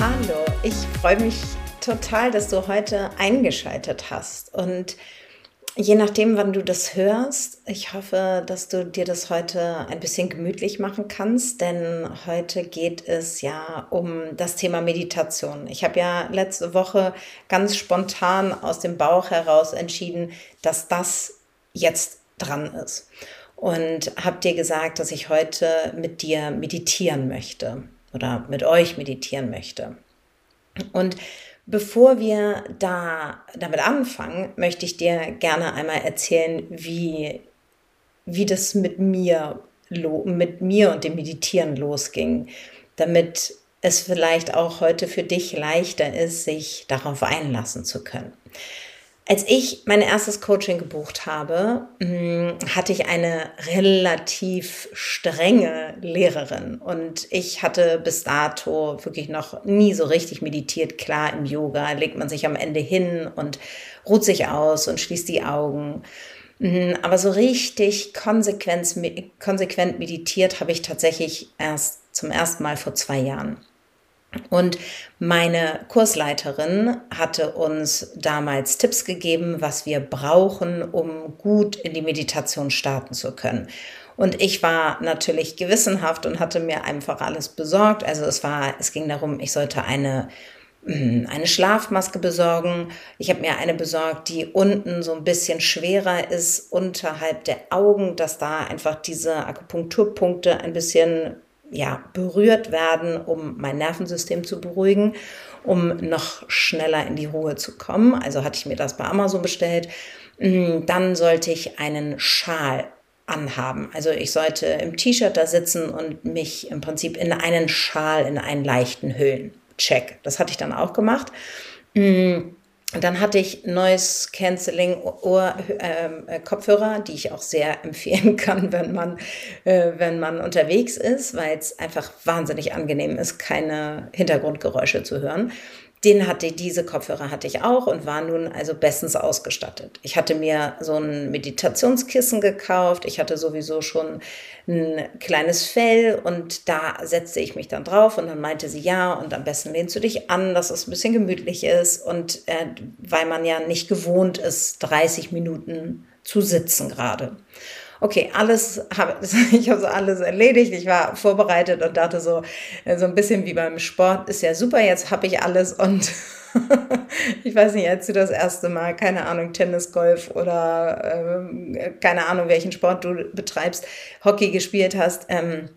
Hallo, ich freue mich total, dass du heute eingeschaltet hast. Und je nachdem, wann du das hörst, ich hoffe, dass du dir das heute ein bisschen gemütlich machen kannst, denn heute geht es ja um das Thema Meditation. Ich habe ja letzte Woche ganz spontan aus dem Bauch heraus entschieden, dass das jetzt dran ist und habe dir gesagt, dass ich heute mit dir meditieren möchte oder mit euch meditieren möchte. Und bevor wir da damit anfangen, möchte ich dir gerne einmal erzählen, wie, wie das mit mir, mit mir und dem Meditieren losging, damit es vielleicht auch heute für dich leichter ist, sich darauf einlassen zu können. Als ich mein erstes Coaching gebucht habe, hm, hatte ich eine relativ strenge Lehrerin und ich hatte bis dato wirklich noch nie so richtig meditiert. Klar, im Yoga legt man sich am Ende hin und ruht sich aus und schließt die Augen. Hm, aber so richtig konsequent meditiert habe ich tatsächlich erst zum ersten Mal vor zwei Jahren. Und meine Kursleiterin hatte uns damals Tipps gegeben, was wir brauchen, um gut in die Meditation starten zu können. Und ich war natürlich gewissenhaft und hatte mir einfach alles besorgt. Also es war, es ging darum, ich sollte eine eine Schlafmaske besorgen. Ich habe mir eine besorgt, die unten so ein bisschen schwerer ist, unterhalb der Augen, dass da einfach diese Akupunkturpunkte ein bisschen ja, berührt werden, um mein Nervensystem zu beruhigen, um noch schneller in die Ruhe zu kommen. Also hatte ich mir das bei Amazon bestellt. Mm, dann sollte ich einen Schal anhaben. Also ich sollte im T-Shirt da sitzen und mich im Prinzip in einen Schal, in einen leichten hüllen. Check. Das hatte ich dann auch gemacht. Mm, dann hatte ich Noise Cancelling Ohr, ähm, äh, Kopfhörer, die ich auch sehr empfehlen kann, wenn man, äh, wenn man unterwegs ist, weil es einfach wahnsinnig angenehm ist, keine Hintergrundgeräusche zu hören. Den hatte diese Kopfhörer hatte ich auch und war nun also bestens ausgestattet. Ich hatte mir so ein Meditationskissen gekauft. Ich hatte sowieso schon ein kleines Fell und da setzte ich mich dann drauf und dann meinte sie ja und am besten lehnst du dich an, dass es ein bisschen gemütlich ist und äh, weil man ja nicht gewohnt ist, 30 Minuten zu sitzen gerade okay, alles habe ich habe so alles erledigt, ich war vorbereitet und dachte so äh, so ein bisschen wie beim Sport ist ja super, jetzt habe ich alles und ich weiß nicht, als du das erste Mal, keine Ahnung, Tennis, Golf oder äh, keine Ahnung, welchen Sport du betreibst, Hockey gespielt hast, ähm,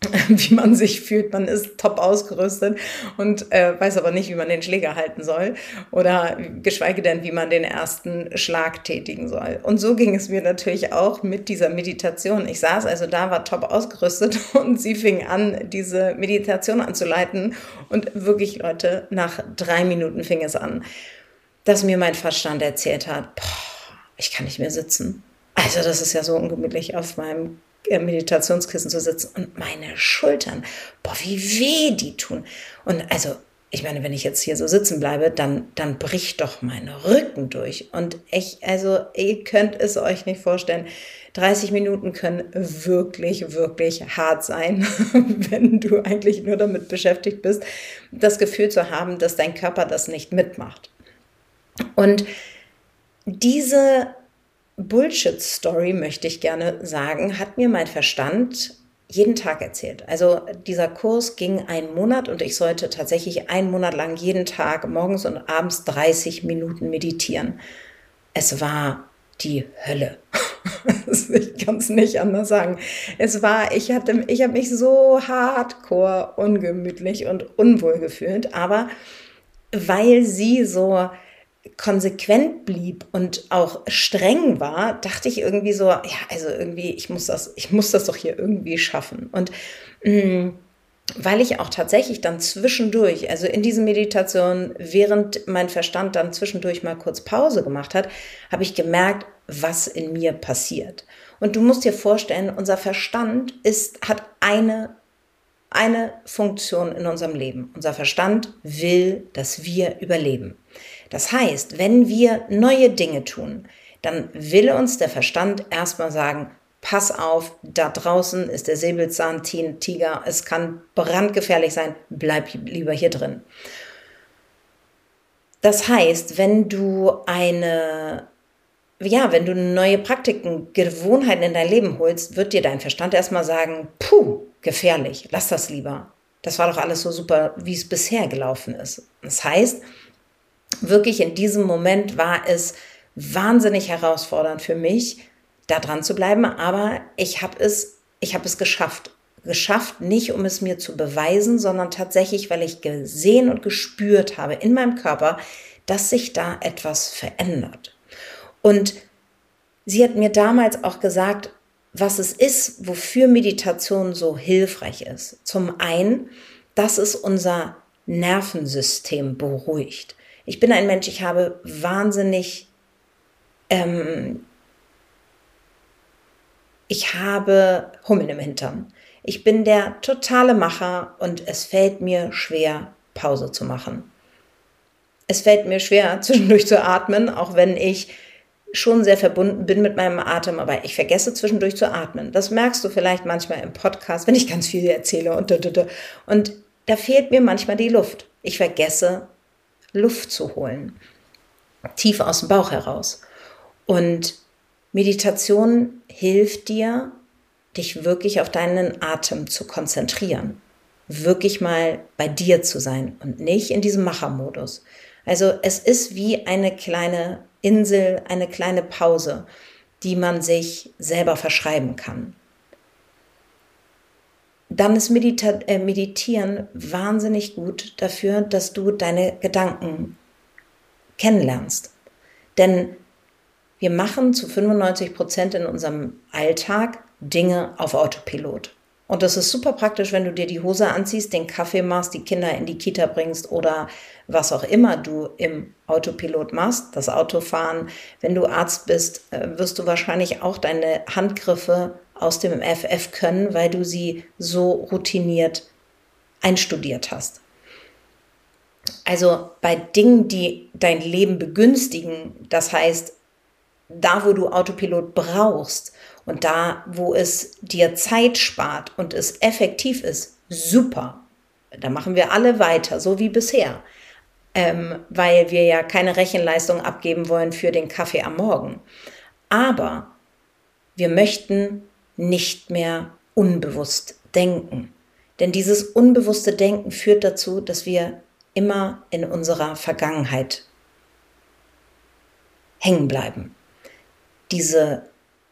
wie man sich fühlt. Man ist top ausgerüstet und äh, weiß aber nicht, wie man den Schläger halten soll oder geschweige denn, wie man den ersten Schlag tätigen soll. Und so ging es mir natürlich auch mit dieser Meditation. Ich saß also da, war top ausgerüstet und sie fing an, diese Meditation anzuleiten und wirklich, Leute, nach drei Minuten fing es an, dass mir mein Verstand erzählt hat, boah, ich kann nicht mehr sitzen. Also das ist ja so ungemütlich auf meinem Meditationskissen zu sitzen und meine Schultern, boah, wie weh die tun. Und also, ich meine, wenn ich jetzt hier so sitzen bleibe, dann, dann bricht doch mein Rücken durch. Und ich, also, ihr könnt es euch nicht vorstellen. 30 Minuten können wirklich, wirklich hart sein, wenn du eigentlich nur damit beschäftigt bist, das Gefühl zu haben, dass dein Körper das nicht mitmacht. Und diese Bullshit-Story, möchte ich gerne sagen, hat mir mein Verstand jeden Tag erzählt. Also dieser Kurs ging einen Monat und ich sollte tatsächlich einen Monat lang jeden Tag morgens und abends 30 Minuten meditieren. Es war die Hölle. ich kann es nicht anders sagen. Es war, ich hatte, ich habe mich so hardcore ungemütlich und unwohl gefühlt, aber weil sie so konsequent blieb und auch streng war, dachte ich irgendwie so, ja, also irgendwie, ich muss das, ich muss das doch hier irgendwie schaffen. Und mh, mm, weil ich auch tatsächlich dann zwischendurch, also in diesen Meditationen, während mein Verstand dann zwischendurch mal kurz Pause gemacht hat, habe ich gemerkt, was in mir passiert. Und du musst dir vorstellen, unser Verstand ist, hat eine, eine Funktion in unserem Leben. Unser Verstand will, dass wir überleben. Das heißt, wenn wir neue Dinge tun, dann will uns der Verstand erstmal sagen, pass auf, da draußen ist der Säbelzahntiger, es kann brandgefährlich sein, bleib lieber hier drin. Das heißt, wenn du eine, ja, wenn du neue Praktiken, Gewohnheiten in dein Leben holst, wird dir dein Verstand erstmal sagen, puh, gefährlich, lass das lieber. Das war doch alles so super, wie es bisher gelaufen ist. Das heißt, wirklich in diesem Moment war es wahnsinnig herausfordernd für mich, da dran zu bleiben, aber ich habe es, ich habe es geschafft. Geschafft, nicht um es mir zu beweisen, sondern tatsächlich, weil ich gesehen und gespürt habe in meinem Körper, dass sich da etwas verändert. Und sie hat mir damals auch gesagt, was es ist, wofür Meditation so hilfreich ist. Zum einen, dass es unser Nervensystem beruhigt. Ich bin ein Mensch, ich habe wahnsinnig ähm, ich habe Hummeln im Hintern. Ich bin der totale Macher und es fällt mir schwer, Pause zu machen. Es fällt mir schwer, zwischendurch zu atmen, auch wenn ich schon sehr verbunden bin mit meinem Atem, aber ich vergesse zwischendurch zu atmen. Das merkst du vielleicht manchmal im Podcast, wenn ich ganz viel erzähle und und da fehlt mir manchmal die Luft. Ich vergesse Luft zu holen, tief aus dem Bauch heraus. Und Meditation hilft dir, dich wirklich auf deinen Atem zu konzentrieren. Wirklich mal bei dir zu sein und nicht in diesem Machermodus. Also es ist wie eine kleine Insel, eine kleine Pause, die man sich selber verschreiben kann. Dann ist Medita äh, Meditieren wahnsinnig gut dafür, dass du deine Gedanken kennenlernst. Denn wir machen zu 95 Prozent in unserem Alltag Dinge auf Autopilot. Und das ist super praktisch, wenn du dir die Hose anziehst, den Kaffee machst, die Kinder in die Kita bringst oder was auch immer du im Autopilot machst, das Autofahren. Wenn du Arzt bist, äh, wirst du wahrscheinlich auch deine Handgriffe aus dem FF können, weil du sie so routiniert einstudiert hast. Also bei Dingen, die dein Leben begünstigen, das heißt da, wo du Autopilot brauchst und da, wo es dir Zeit spart und es effektiv ist, super. Da machen wir alle weiter, so wie bisher, ähm, weil wir ja keine Rechenleistung abgeben wollen für den Kaffee am Morgen. Aber wir möchten nicht mehr unbewusst denken. Denn dieses unbewusste Denken führt dazu, dass wir immer in unserer Vergangenheit hängen bleiben diese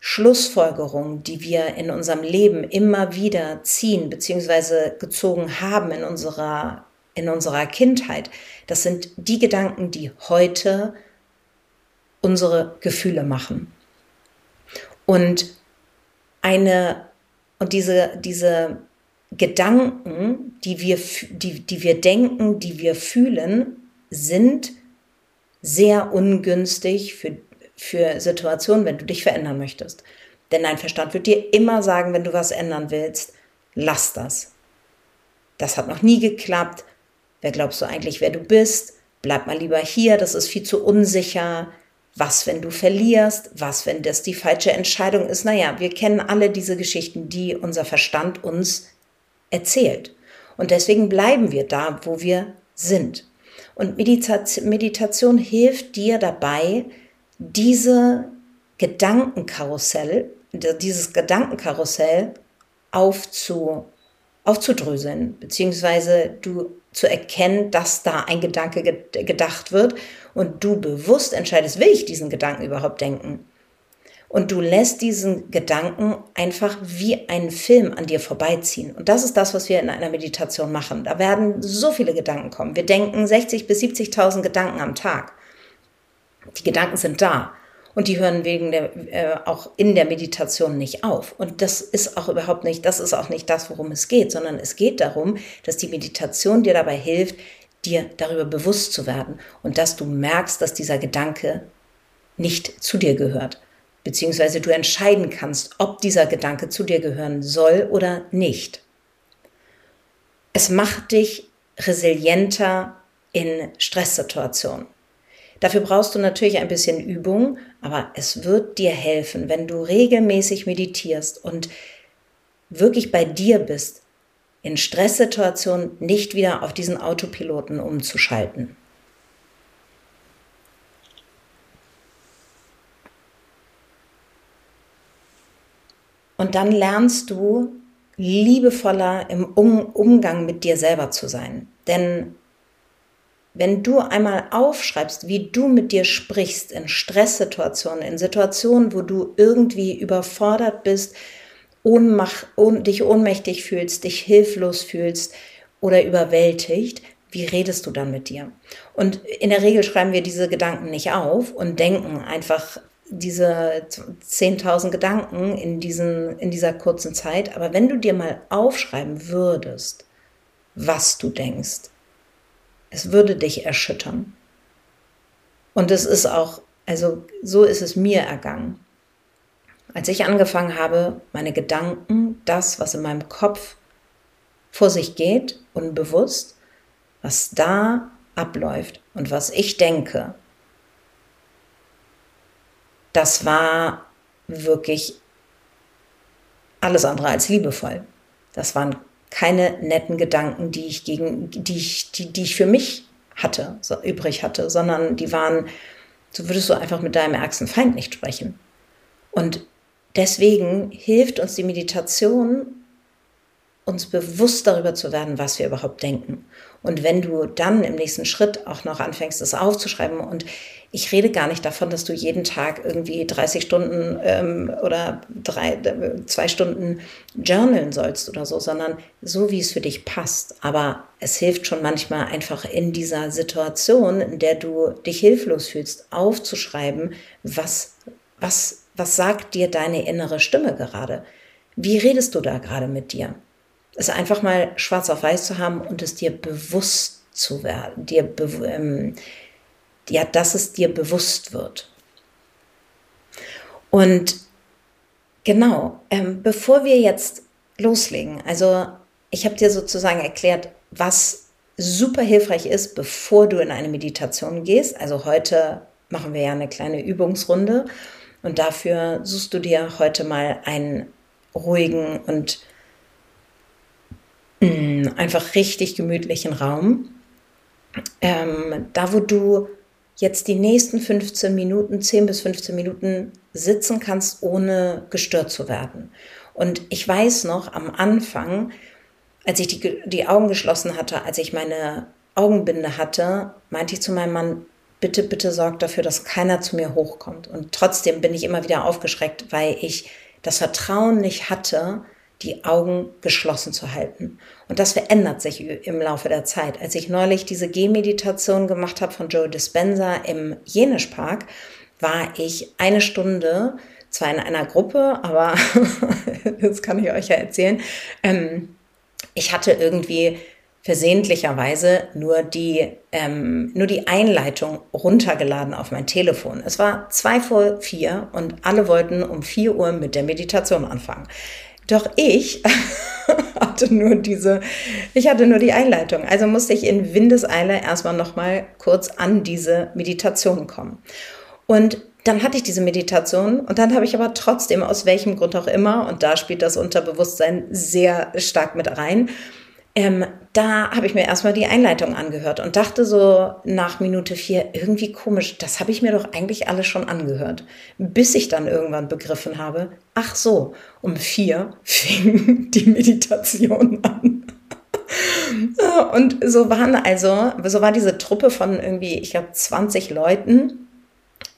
Schlussfolgerung, die wir in unserem Leben immer wieder ziehen bzw. gezogen haben in unserer, in unserer Kindheit, das sind die Gedanken, die heute unsere Gefühle machen. Und eine, und diese, diese Gedanken, die wir, die, die wir denken, die wir fühlen, sind sehr ungünstig für für Situationen, wenn du dich verändern möchtest. Denn dein Verstand wird dir immer sagen, wenn du was ändern willst, lass das. Das hat noch nie geklappt. Wer glaubst du eigentlich, wer du bist? Bleib mal lieber hier, das ist viel zu unsicher. Was, wenn du verlierst? Was, wenn das die falsche Entscheidung ist? Naja, wir kennen alle diese Geschichten, die unser Verstand uns erzählt. Und deswegen bleiben wir da, wo wir sind. Und Meditation hilft dir dabei, diese Gedankenkarussell, dieses Gedankenkarussell aufzu, aufzudröseln, beziehungsweise du zu erkennen, dass da ein Gedanke gedacht wird und du bewusst entscheidest, will ich diesen Gedanken überhaupt denken? Und du lässt diesen Gedanken einfach wie einen Film an dir vorbeiziehen. Und das ist das, was wir in einer Meditation machen. Da werden so viele Gedanken kommen. Wir denken 60 bis 70.000 Gedanken am Tag. Die Gedanken sind da. Und die hören wegen der, äh, auch in der Meditation nicht auf. Und das ist auch überhaupt nicht, das ist auch nicht das, worum es geht, sondern es geht darum, dass die Meditation dir dabei hilft, dir darüber bewusst zu werden und dass du merkst, dass dieser Gedanke nicht zu dir gehört. Beziehungsweise du entscheiden kannst, ob dieser Gedanke zu dir gehören soll oder nicht. Es macht dich resilienter in Stresssituationen. Dafür brauchst du natürlich ein bisschen Übung, aber es wird dir helfen, wenn du regelmäßig meditierst und wirklich bei dir bist, in Stresssituationen nicht wieder auf diesen Autopiloten umzuschalten. Und dann lernst du liebevoller im Umgang mit dir selber zu sein. Denn wenn du einmal aufschreibst, wie du mit dir sprichst in Stresssituationen, in Situationen, wo du irgendwie überfordert bist, Ohnmacht, ohn, dich ohnmächtig fühlst, dich hilflos fühlst oder überwältigt, wie redest du dann mit dir? Und in der Regel schreiben wir diese Gedanken nicht auf und denken einfach diese 10.000 Gedanken in, diesen, in dieser kurzen Zeit. Aber wenn du dir mal aufschreiben würdest, was du denkst, es würde dich erschüttern. Und es ist auch, also so ist es mir ergangen. Als ich angefangen habe, meine Gedanken, das, was in meinem Kopf vor sich geht, unbewusst, was da abläuft und was ich denke, das war wirklich alles andere als liebevoll. Das waren keine netten Gedanken, die ich gegen, die ich, die, die ich für mich hatte, so übrig hatte, sondern die waren, so würdest du einfach mit deinem ärgsten Feind nicht sprechen. Und deswegen hilft uns die Meditation, uns bewusst darüber zu werden, was wir überhaupt denken. Und wenn du dann im nächsten Schritt auch noch anfängst, es aufzuschreiben, und ich rede gar nicht davon, dass du jeden Tag irgendwie 30 Stunden ähm, oder drei, zwei Stunden journalen sollst oder so, sondern so, wie es für dich passt. Aber es hilft schon manchmal einfach in dieser Situation, in der du dich hilflos fühlst, aufzuschreiben, was, was, was sagt dir deine innere Stimme gerade? Wie redest du da gerade mit dir? es einfach mal schwarz auf weiß zu haben und es dir bewusst zu werden, dir ähm, ja, dass es dir bewusst wird. Und genau, ähm, bevor wir jetzt loslegen, also ich habe dir sozusagen erklärt, was super hilfreich ist, bevor du in eine Meditation gehst. Also heute machen wir ja eine kleine Übungsrunde und dafür suchst du dir heute mal einen ruhigen und Mm, einfach richtig gemütlichen Raum. Ähm, da, wo du jetzt die nächsten 15 Minuten, 10 bis 15 Minuten sitzen kannst, ohne gestört zu werden. Und ich weiß noch am Anfang, als ich die, die Augen geschlossen hatte, als ich meine Augenbinde hatte, meinte ich zu meinem Mann, bitte, bitte sorg dafür, dass keiner zu mir hochkommt. Und trotzdem bin ich immer wieder aufgeschreckt, weil ich das Vertrauen nicht hatte, die Augen geschlossen zu halten. Und das verändert sich im Laufe der Zeit. Als ich neulich diese Gehmeditation gemacht habe von Joe Dispenza im Jenisch Park, war ich eine Stunde, zwar in einer Gruppe, aber das kann ich euch ja erzählen. Ähm, ich hatte irgendwie versehentlicherweise nur die, ähm, nur die Einleitung runtergeladen auf mein Telefon. Es war zwei vor vier und alle wollten um vier Uhr mit der Meditation anfangen. Doch ich hatte nur diese, ich hatte nur die Einleitung. Also musste ich in Windeseile erstmal nochmal kurz an diese Meditation kommen. Und dann hatte ich diese Meditation und dann habe ich aber trotzdem, aus welchem Grund auch immer, und da spielt das Unterbewusstsein sehr stark mit rein, ähm, da habe ich mir erstmal die Einleitung angehört und dachte so nach Minute vier, irgendwie komisch, das habe ich mir doch eigentlich alles schon angehört. Bis ich dann irgendwann begriffen habe, ach so, um vier fing die Meditation an. Und so waren also, so war diese Truppe von irgendwie, ich glaube, 20 Leuten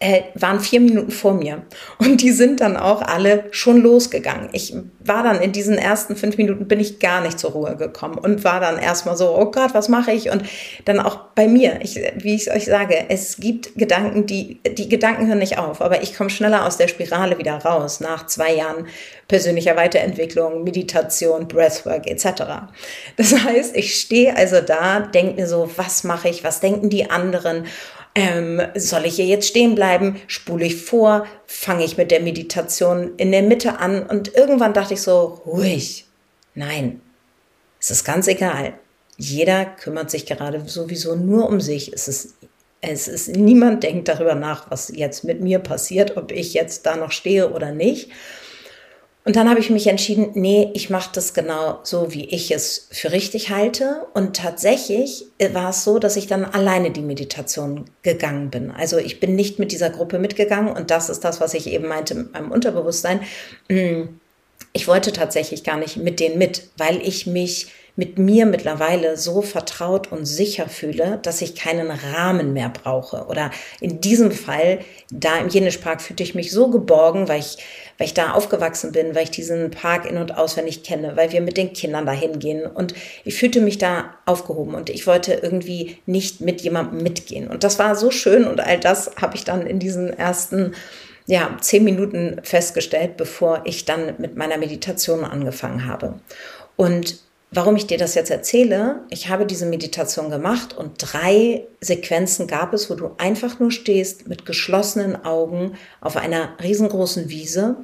äh, waren vier Minuten vor mir. Und die sind dann auch alle schon losgegangen. Ich war dann in diesen ersten fünf Minuten, bin ich gar nicht zur Ruhe gekommen und war dann erstmal so, oh Gott, was mache ich? Und dann auch bei mir, ich, wie ich euch sage, es gibt Gedanken, die, die Gedanken hören nicht auf, aber ich komme schneller aus der Spirale wieder raus nach zwei Jahren persönlicher Weiterentwicklung, Meditation, Breathwork etc. Das heißt, ich stehe also da, denke mir so, was mache ich, was denken die anderen? Ähm, soll ich hier jetzt stehen bleiben? Spule ich vor? Fange ich mit der Meditation in der Mitte an? Und irgendwann dachte ich so, ruhig. Nein, es ist ganz egal. Jeder kümmert sich gerade sowieso nur um sich. Es ist, es ist, niemand denkt darüber nach, was jetzt mit mir passiert, ob ich jetzt da noch stehe oder nicht. Und dann habe ich mich entschieden, nee, ich mache das genau so, wie ich es für richtig halte. Und tatsächlich äh, war es so, dass ich dann alleine die Meditation gegangen bin. Also ich bin nicht mit dieser Gruppe mitgegangen und das ist das, was ich eben meinte mit meinem Unterbewusstsein. Hm, ich wollte tatsächlich gar nicht mit denen mit, weil ich mich mit mir mittlerweile so vertraut und sicher fühle, dass ich keinen Rahmen mehr brauche. Oder in diesem Fall, da im Jenischpark fühlte ich mich so geborgen, weil ich, weil ich da aufgewachsen bin, weil ich diesen Park in- und auswendig kenne, weil wir mit den Kindern da hingehen. Und ich fühlte mich da aufgehoben und ich wollte irgendwie nicht mit jemandem mitgehen. Und das war so schön und all das habe ich dann in diesen ersten ja, zehn Minuten festgestellt, bevor ich dann mit meiner Meditation angefangen habe. Und Warum ich dir das jetzt erzähle, ich habe diese Meditation gemacht und drei Sequenzen gab es, wo du einfach nur stehst mit geschlossenen Augen auf einer riesengroßen Wiese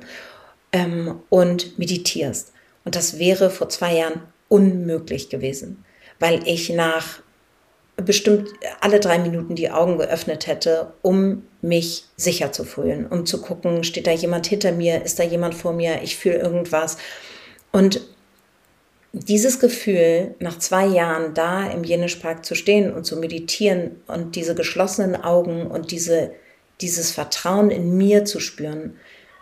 ähm, und meditierst. Und das wäre vor zwei Jahren unmöglich gewesen, weil ich nach bestimmt alle drei Minuten die Augen geöffnet hätte, um mich sicher zu fühlen, um zu gucken, steht da jemand hinter mir, ist da jemand vor mir, ich fühle irgendwas. Und dieses Gefühl, nach zwei Jahren da im Jenischpark zu stehen und zu meditieren und diese geschlossenen Augen und diese, dieses Vertrauen in mir zu spüren,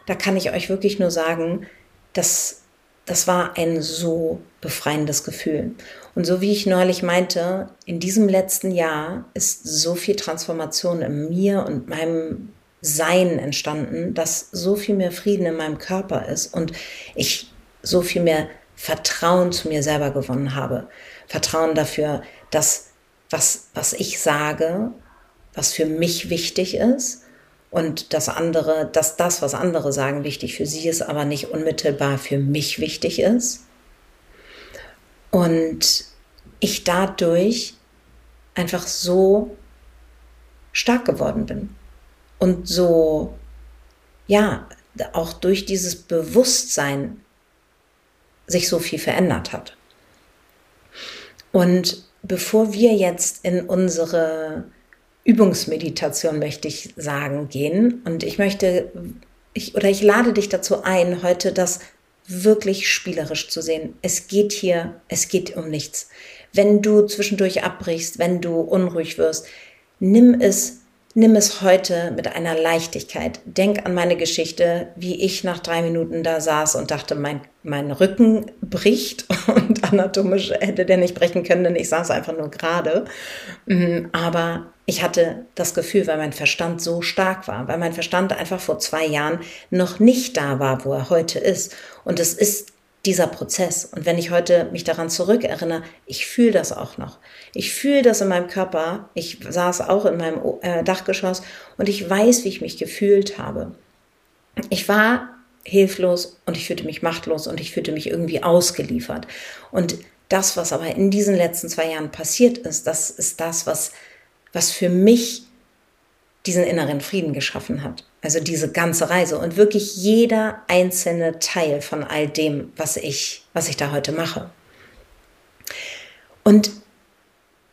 da kann ich euch wirklich nur sagen, dass das war ein so befreiendes Gefühl. Und so wie ich neulich meinte, in diesem letzten Jahr ist so viel Transformation in mir und meinem Sein entstanden, dass so viel mehr Frieden in meinem Körper ist und ich so viel mehr Vertrauen zu mir selber gewonnen habe. Vertrauen dafür, dass was, was ich sage, was für mich wichtig ist und das andere, dass das, was andere sagen, wichtig für sie ist, aber nicht unmittelbar für mich wichtig ist. Und ich dadurch einfach so stark geworden bin und so, ja, auch durch dieses Bewusstsein sich so viel verändert hat. Und bevor wir jetzt in unsere Übungsmeditation, möchte ich sagen, gehen, und ich möchte, ich, oder ich lade dich dazu ein, heute das wirklich spielerisch zu sehen. Es geht hier, es geht um nichts. Wenn du zwischendurch abbrichst, wenn du unruhig wirst, nimm es Nimm es heute mit einer Leichtigkeit. Denk an meine Geschichte, wie ich nach drei Minuten da saß und dachte, mein, mein Rücken bricht und anatomisch hätte der nicht brechen können, denn ich saß einfach nur gerade. Mhm, aber ich hatte das Gefühl, weil mein Verstand so stark war, weil mein Verstand einfach vor zwei Jahren noch nicht da war, wo er heute ist. Und es ist dieser Prozess. Und wenn ich heute mich daran zurückerinnere, ich fühle das auch noch. Ich fühle das in meinem Körper. Ich saß auch in meinem äh, Dachgeschoss und ich weiß, wie ich mich gefühlt habe. Ich war hilflos und ich fühlte mich machtlos und ich fühlte mich irgendwie ausgeliefert. Und das, was aber in diesen letzten zwei Jahren passiert ist, das ist das, was, was für mich diesen inneren Frieden geschaffen hat. Also diese ganze Reise und wirklich jeder einzelne Teil von all dem, was ich, was ich da heute mache. Und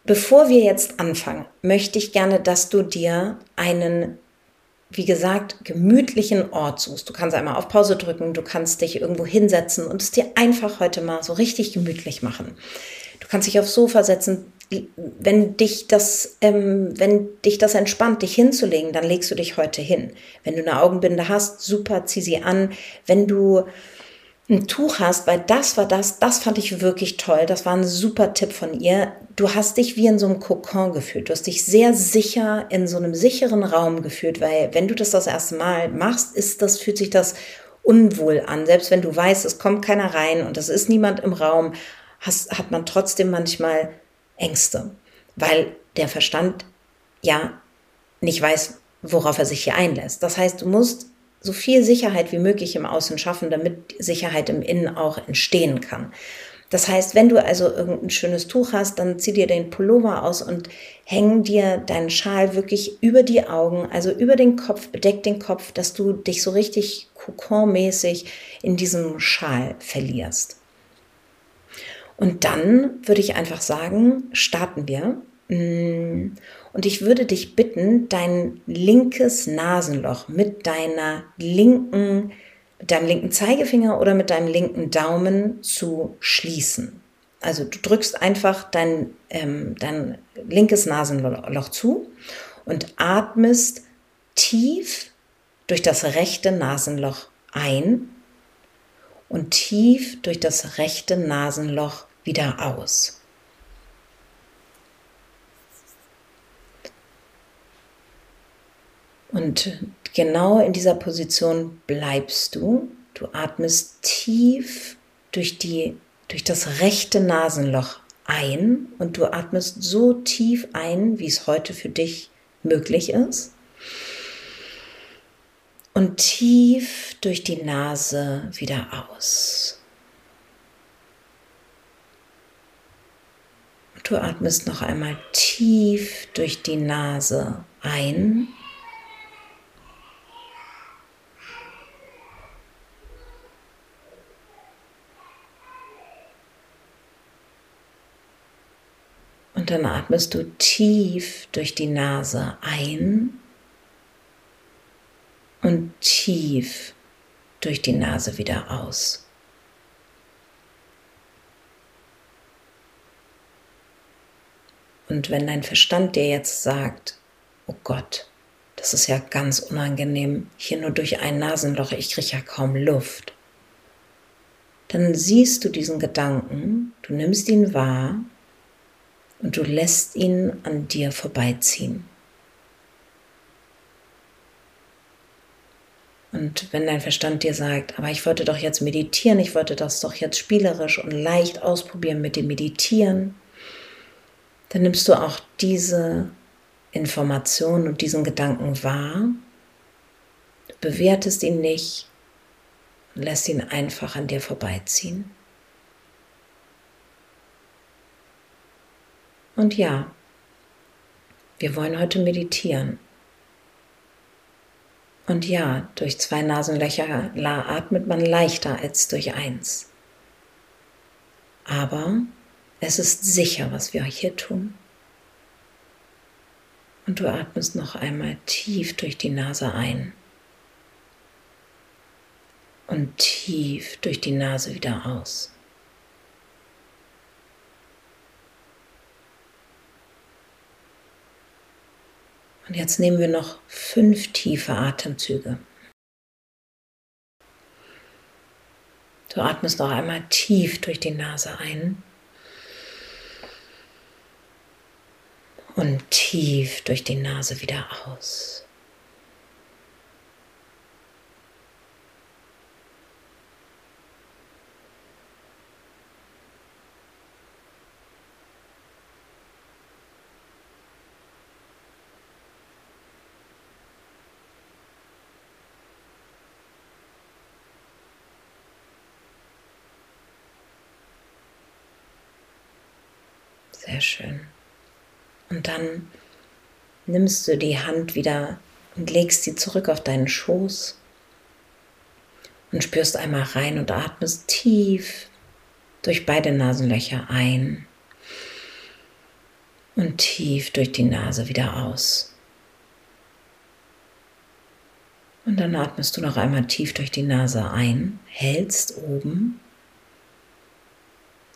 bevor wir jetzt anfangen, möchte ich gerne, dass du dir einen wie gesagt, gemütlichen Ort suchst. Du kannst einmal auf Pause drücken, du kannst dich irgendwo hinsetzen und es dir einfach heute mal so richtig gemütlich machen. Du kannst dich aufs Sofa setzen, wenn dich das, ähm, wenn dich das entspannt, dich hinzulegen, dann legst du dich heute hin. Wenn du eine Augenbinde hast, super, zieh sie an. Wenn du ein Tuch hast, weil das war das, das fand ich wirklich toll. Das war ein super Tipp von ihr. Du hast dich wie in so einem Kokon gefühlt. Du hast dich sehr sicher in so einem sicheren Raum gefühlt, weil wenn du das das erste Mal machst, ist das, fühlt sich das unwohl an. Selbst wenn du weißt, es kommt keiner rein und es ist niemand im Raum, hast, hat man trotzdem manchmal Ängste, weil der Verstand ja nicht weiß, worauf er sich hier einlässt. Das heißt, du musst so viel Sicherheit wie möglich im Außen schaffen, damit Sicherheit im Innen auch entstehen kann. Das heißt, wenn du also irgendein schönes Tuch hast, dann zieh dir den Pullover aus und häng dir deinen Schal wirklich über die Augen, also über den Kopf, bedeck den Kopf, dass du dich so richtig kokonmäßig in diesem Schal verlierst. Und dann würde ich einfach sagen, starten wir. Mm. Und ich würde dich bitten, dein linkes Nasenloch mit deiner linken, mit deinem linken Zeigefinger oder mit deinem linken Daumen zu schließen. Also du drückst einfach dein, ähm, dein linkes Nasenloch zu und atmest tief durch das rechte Nasenloch ein und tief durch das rechte Nasenloch wieder aus. Und genau in dieser Position bleibst du. Du atmest tief durch, die, durch das rechte Nasenloch ein und du atmest so tief ein, wie es heute für dich möglich ist. Und tief durch die Nase wieder aus. Du atmest noch einmal tief durch die Nase ein. Und dann atmest du tief durch die Nase ein und tief durch die Nase wieder aus. Und wenn dein Verstand dir jetzt sagt, oh Gott, das ist ja ganz unangenehm, hier nur durch ein Nasenloch, ich kriege ja kaum Luft, dann siehst du diesen Gedanken, du nimmst ihn wahr und du lässt ihn an dir vorbeiziehen. Und wenn dein Verstand dir sagt, aber ich wollte doch jetzt meditieren, ich wollte das doch jetzt spielerisch und leicht ausprobieren mit dem Meditieren, dann nimmst du auch diese Information und diesen Gedanken wahr, du bewertest ihn nicht und lässt ihn einfach an dir vorbeiziehen. Und ja, wir wollen heute meditieren. Und ja, durch zwei Nasenlöcher atmet man leichter als durch eins. Aber es ist sicher, was wir hier tun. Und du atmest noch einmal tief durch die Nase ein und tief durch die Nase wieder aus. Und jetzt nehmen wir noch fünf tiefe Atemzüge. Du atmest noch einmal tief durch die Nase ein und tief durch die Nase wieder aus. Sehr schön. Und dann nimmst du die Hand wieder und legst sie zurück auf deinen Schoß und spürst einmal rein und atmest tief durch beide Nasenlöcher ein und tief durch die Nase wieder aus. Und dann atmest du noch einmal tief durch die Nase ein, hältst oben,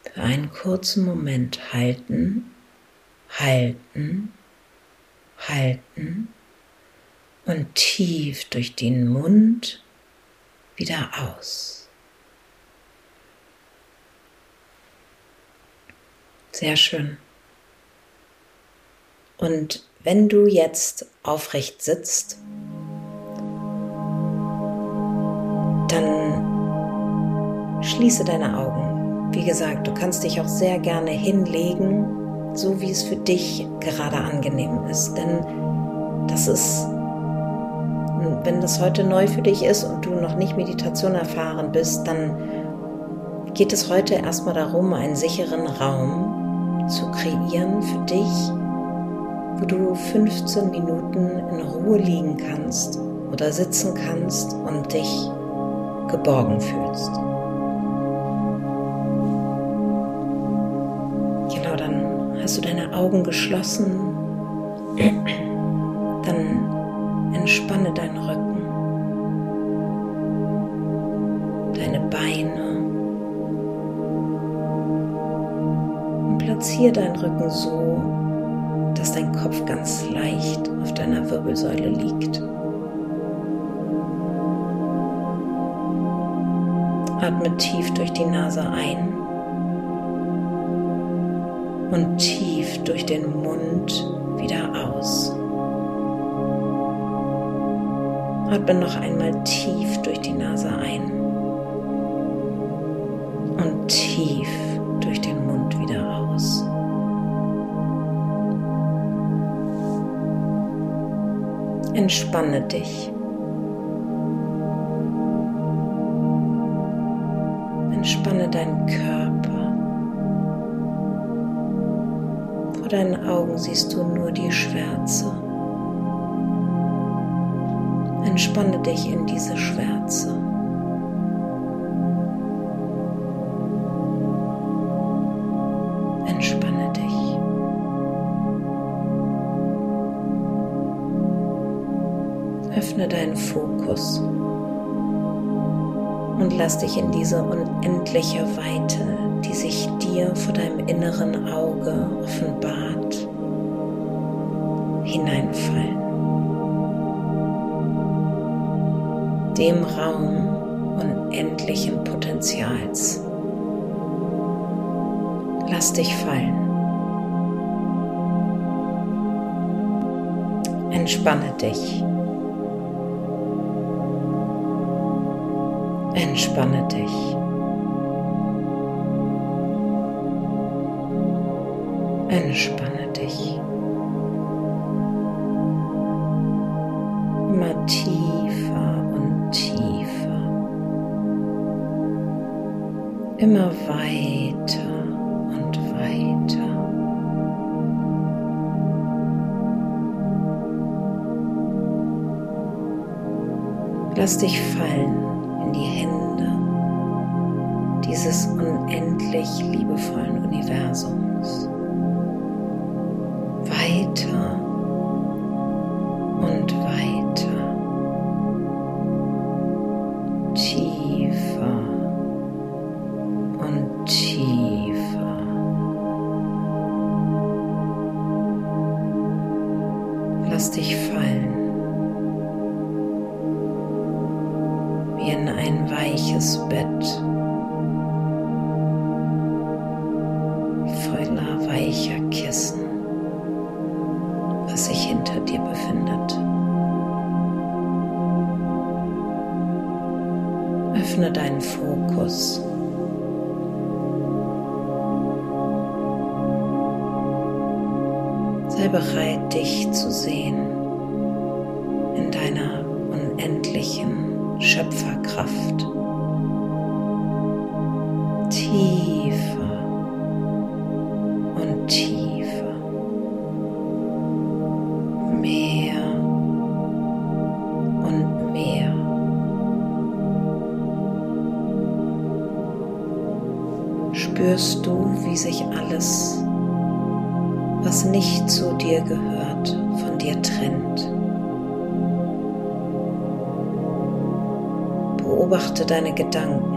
für einen kurzen Moment halten, halten, halten und tief durch den Mund wieder aus. Sehr schön. Und wenn du jetzt aufrecht sitzt, dann schließe deine Augen. Wie gesagt, du kannst dich auch sehr gerne hinlegen, so wie es für dich gerade angenehm ist. Denn das ist, wenn das heute neu für dich ist und du noch nicht Meditation erfahren bist, dann geht es heute erstmal darum, einen sicheren Raum zu kreieren für dich, wo du 15 Minuten in Ruhe liegen kannst oder sitzen kannst und dich geborgen fühlst. Hast du deine Augen geschlossen. Dann entspanne deinen Rücken, deine Beine und platziere deinen Rücken so, dass dein Kopf ganz leicht auf deiner Wirbelsäule liegt. Atme tief durch die Nase ein und tief durch den Mund wieder aus. Atme noch einmal tief durch die Nase ein und tief durch den Mund wieder aus. Entspanne dich. Entspanne deinen Körper. Deinen Augen siehst du nur die Schwärze. Entspanne dich in diese Schwärze. Entspanne dich. Öffne deinen Fokus und lass dich in diese unendliche Weite, die sich dir vor deinem inneren Auge offenbart, hineinfallen. Dem Raum unendlichen Potenzials. Lass dich fallen. Entspanne dich. Entspanne dich. Entspanne dich. Immer tiefer und tiefer. Immer weiter und weiter. Lass dich fallen die Hände dieses unendlich liebevollen Universums. Lass dich fallen. wie in ein weiches Bett voller weicher Kissen, was sich hinter dir befindet. Öffne deinen Fokus. Sei bereit, Gedanken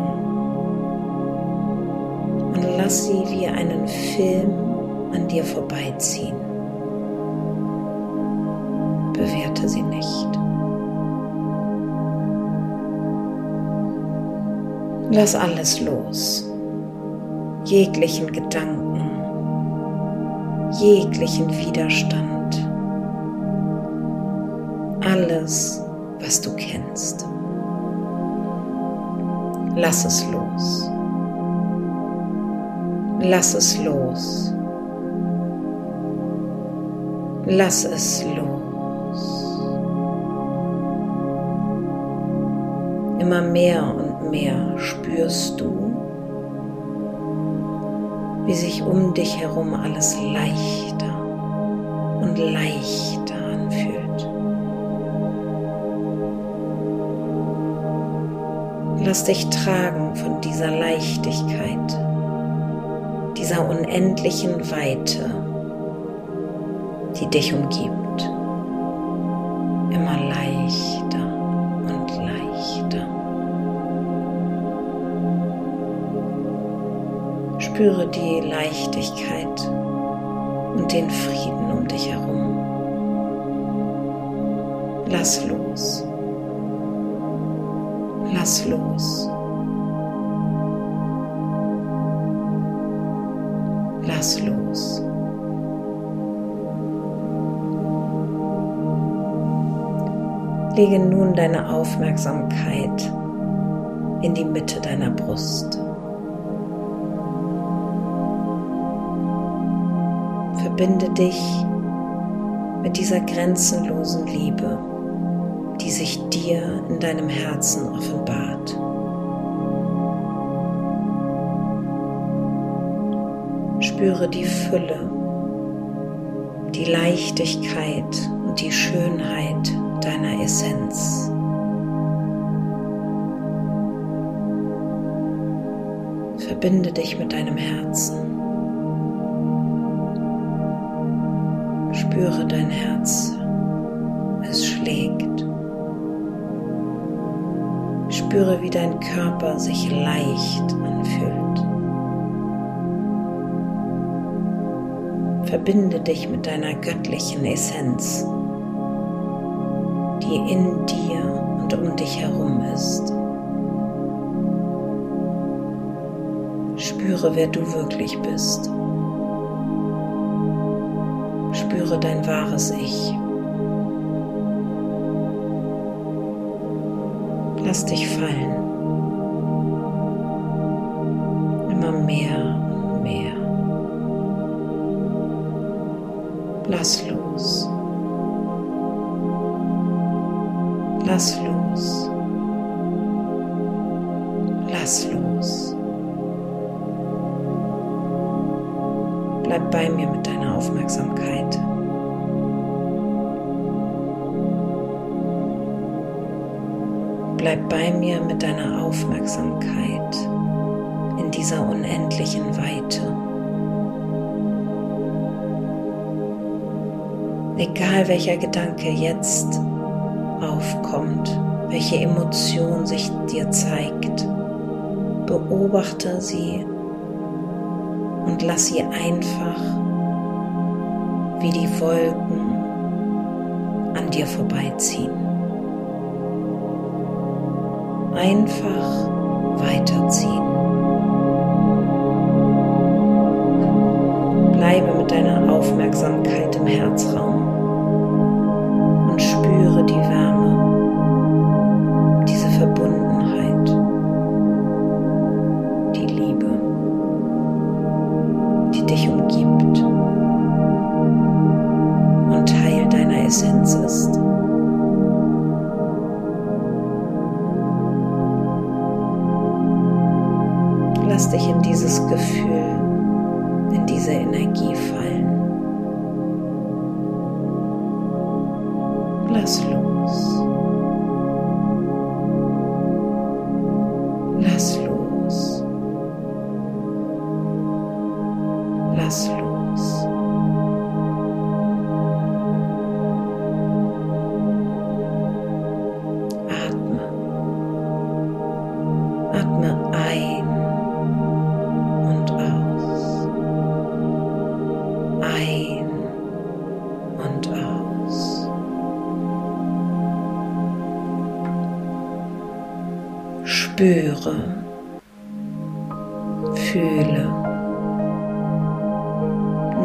und lass sie wie einen Film an dir vorbeiziehen. Bewerte sie nicht. Lass alles los, jeglichen Gedanken, jeglichen Widerstand, alles, was du kennst. Lass es los. Lass es los. Lass es los. Immer mehr und mehr spürst du, wie sich um dich herum alles leichter und leichter Lass dich tragen von dieser Leichtigkeit dieser unendlichen Weite, die dich umgibt. Immer leichter und leichter. Spüre die Leichtigkeit und den Frieden um dich herum. Lass los. Lass los. lass los. Lege nun deine Aufmerksamkeit in die Mitte deiner Brust. Verbinde dich mit dieser grenzenlosen Liebe, die sich dir in deinem Herzen offenbart. Spüre die Fülle, die Leichtigkeit und die Schönheit deiner Essenz. Verbinde dich mit deinem Herzen. Spüre dein Herz. Spüre, wie dein Körper sich leicht anfühlt. Verbinde dich mit deiner göttlichen Essenz, die in dir und um dich herum ist. Spüre, wer du wirklich bist. Spüre dein wahres Ich. Lass dich fallen. Immer mehr Lass los. Lass los. Lass los. Bleib bei mir mit deiner Aufmerksamkeit. Bleib bei mir mit deiner Aufmerksamkeit in dieser unendlichen Weite. egal welcher Gedanke jetzt aufkommt, welche Emotion sich dir zeigt, beobachte sie und lass sie einfach wie die Wolken an dir vorbeiziehen. Einfach weiterziehen. Bleibe mit deiner Aufmerksamkeit im Herzraum. Spüre,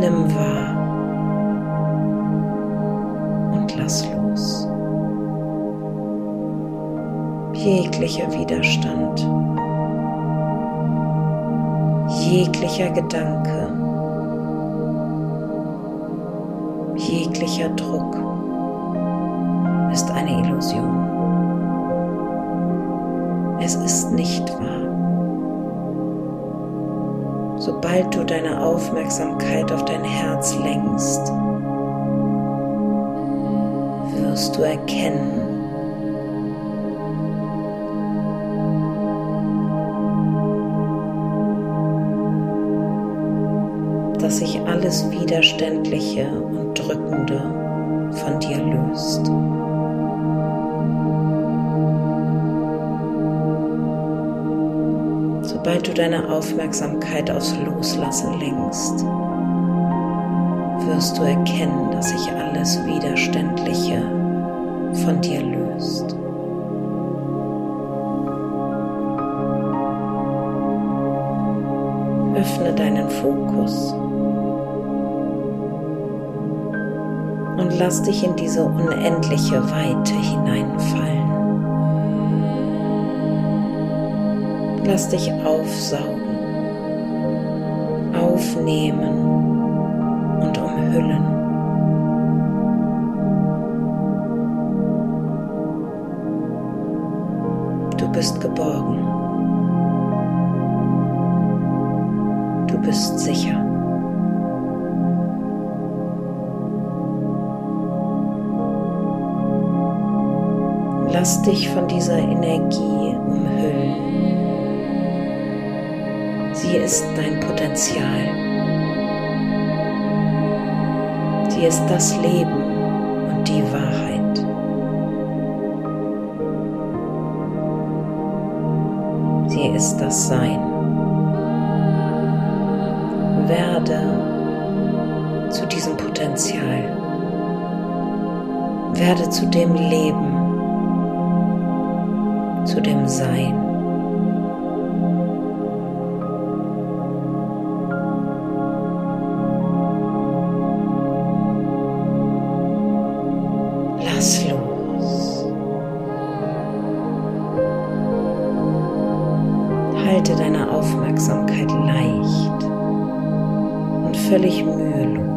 nimm wahr und lass los. Jeglicher Widerstand, jeglicher Gedanke, jeglicher Druck ist eine Illusion. Es ist nicht wahr. Sobald du deine Aufmerksamkeit auf dein Herz lenkst, wirst du erkennen, dass sich alles Widerständliche und Drückende von dir löst. Sobald du deine Aufmerksamkeit aufs Loslassen lenkst, wirst du erkennen, dass sich alles Widerständliche von dir löst. Öffne deinen Fokus und lass dich in diese unendliche Weite hineinfallen. Lass dich aufsaugen, aufnehmen und umhüllen. Du bist geborgen. Du bist sicher. Lass dich von dieser Energie umhüllen. Sie ist dein Potenzial. Sie ist das Leben und die Wahrheit. Sie ist das Sein. Werde zu diesem Potenzial. Werde zu dem Leben, zu dem Sein. Aufmerksamkeit leicht und völlig mühelos.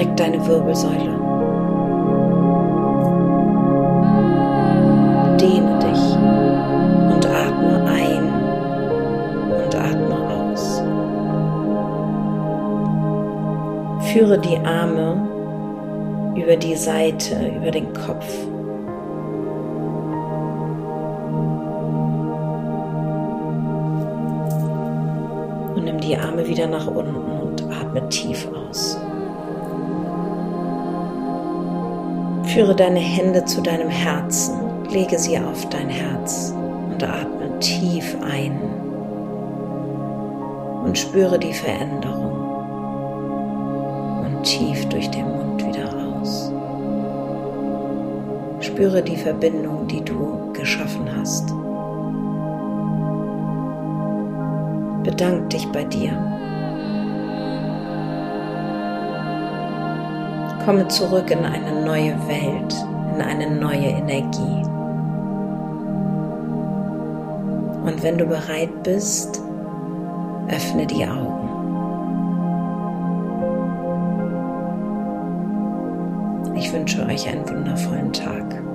Streck deine Wirbelsäule. Dehne dich und atme ein und atme aus. Führe die Arme über die Seite, über den Kopf. Und nimm die Arme wieder nach unten und atme tief aus. Führe deine Hände zu deinem Herzen, lege sie auf dein Herz und atme tief ein und spüre die Veränderung und tief durch den Mund wieder aus. Spüre die Verbindung, die du geschaffen hast. Bedank dich bei dir. Komme zurück in eine neue Welt, in eine neue Energie. Und wenn du bereit bist, öffne die Augen. Ich wünsche euch einen wundervollen Tag.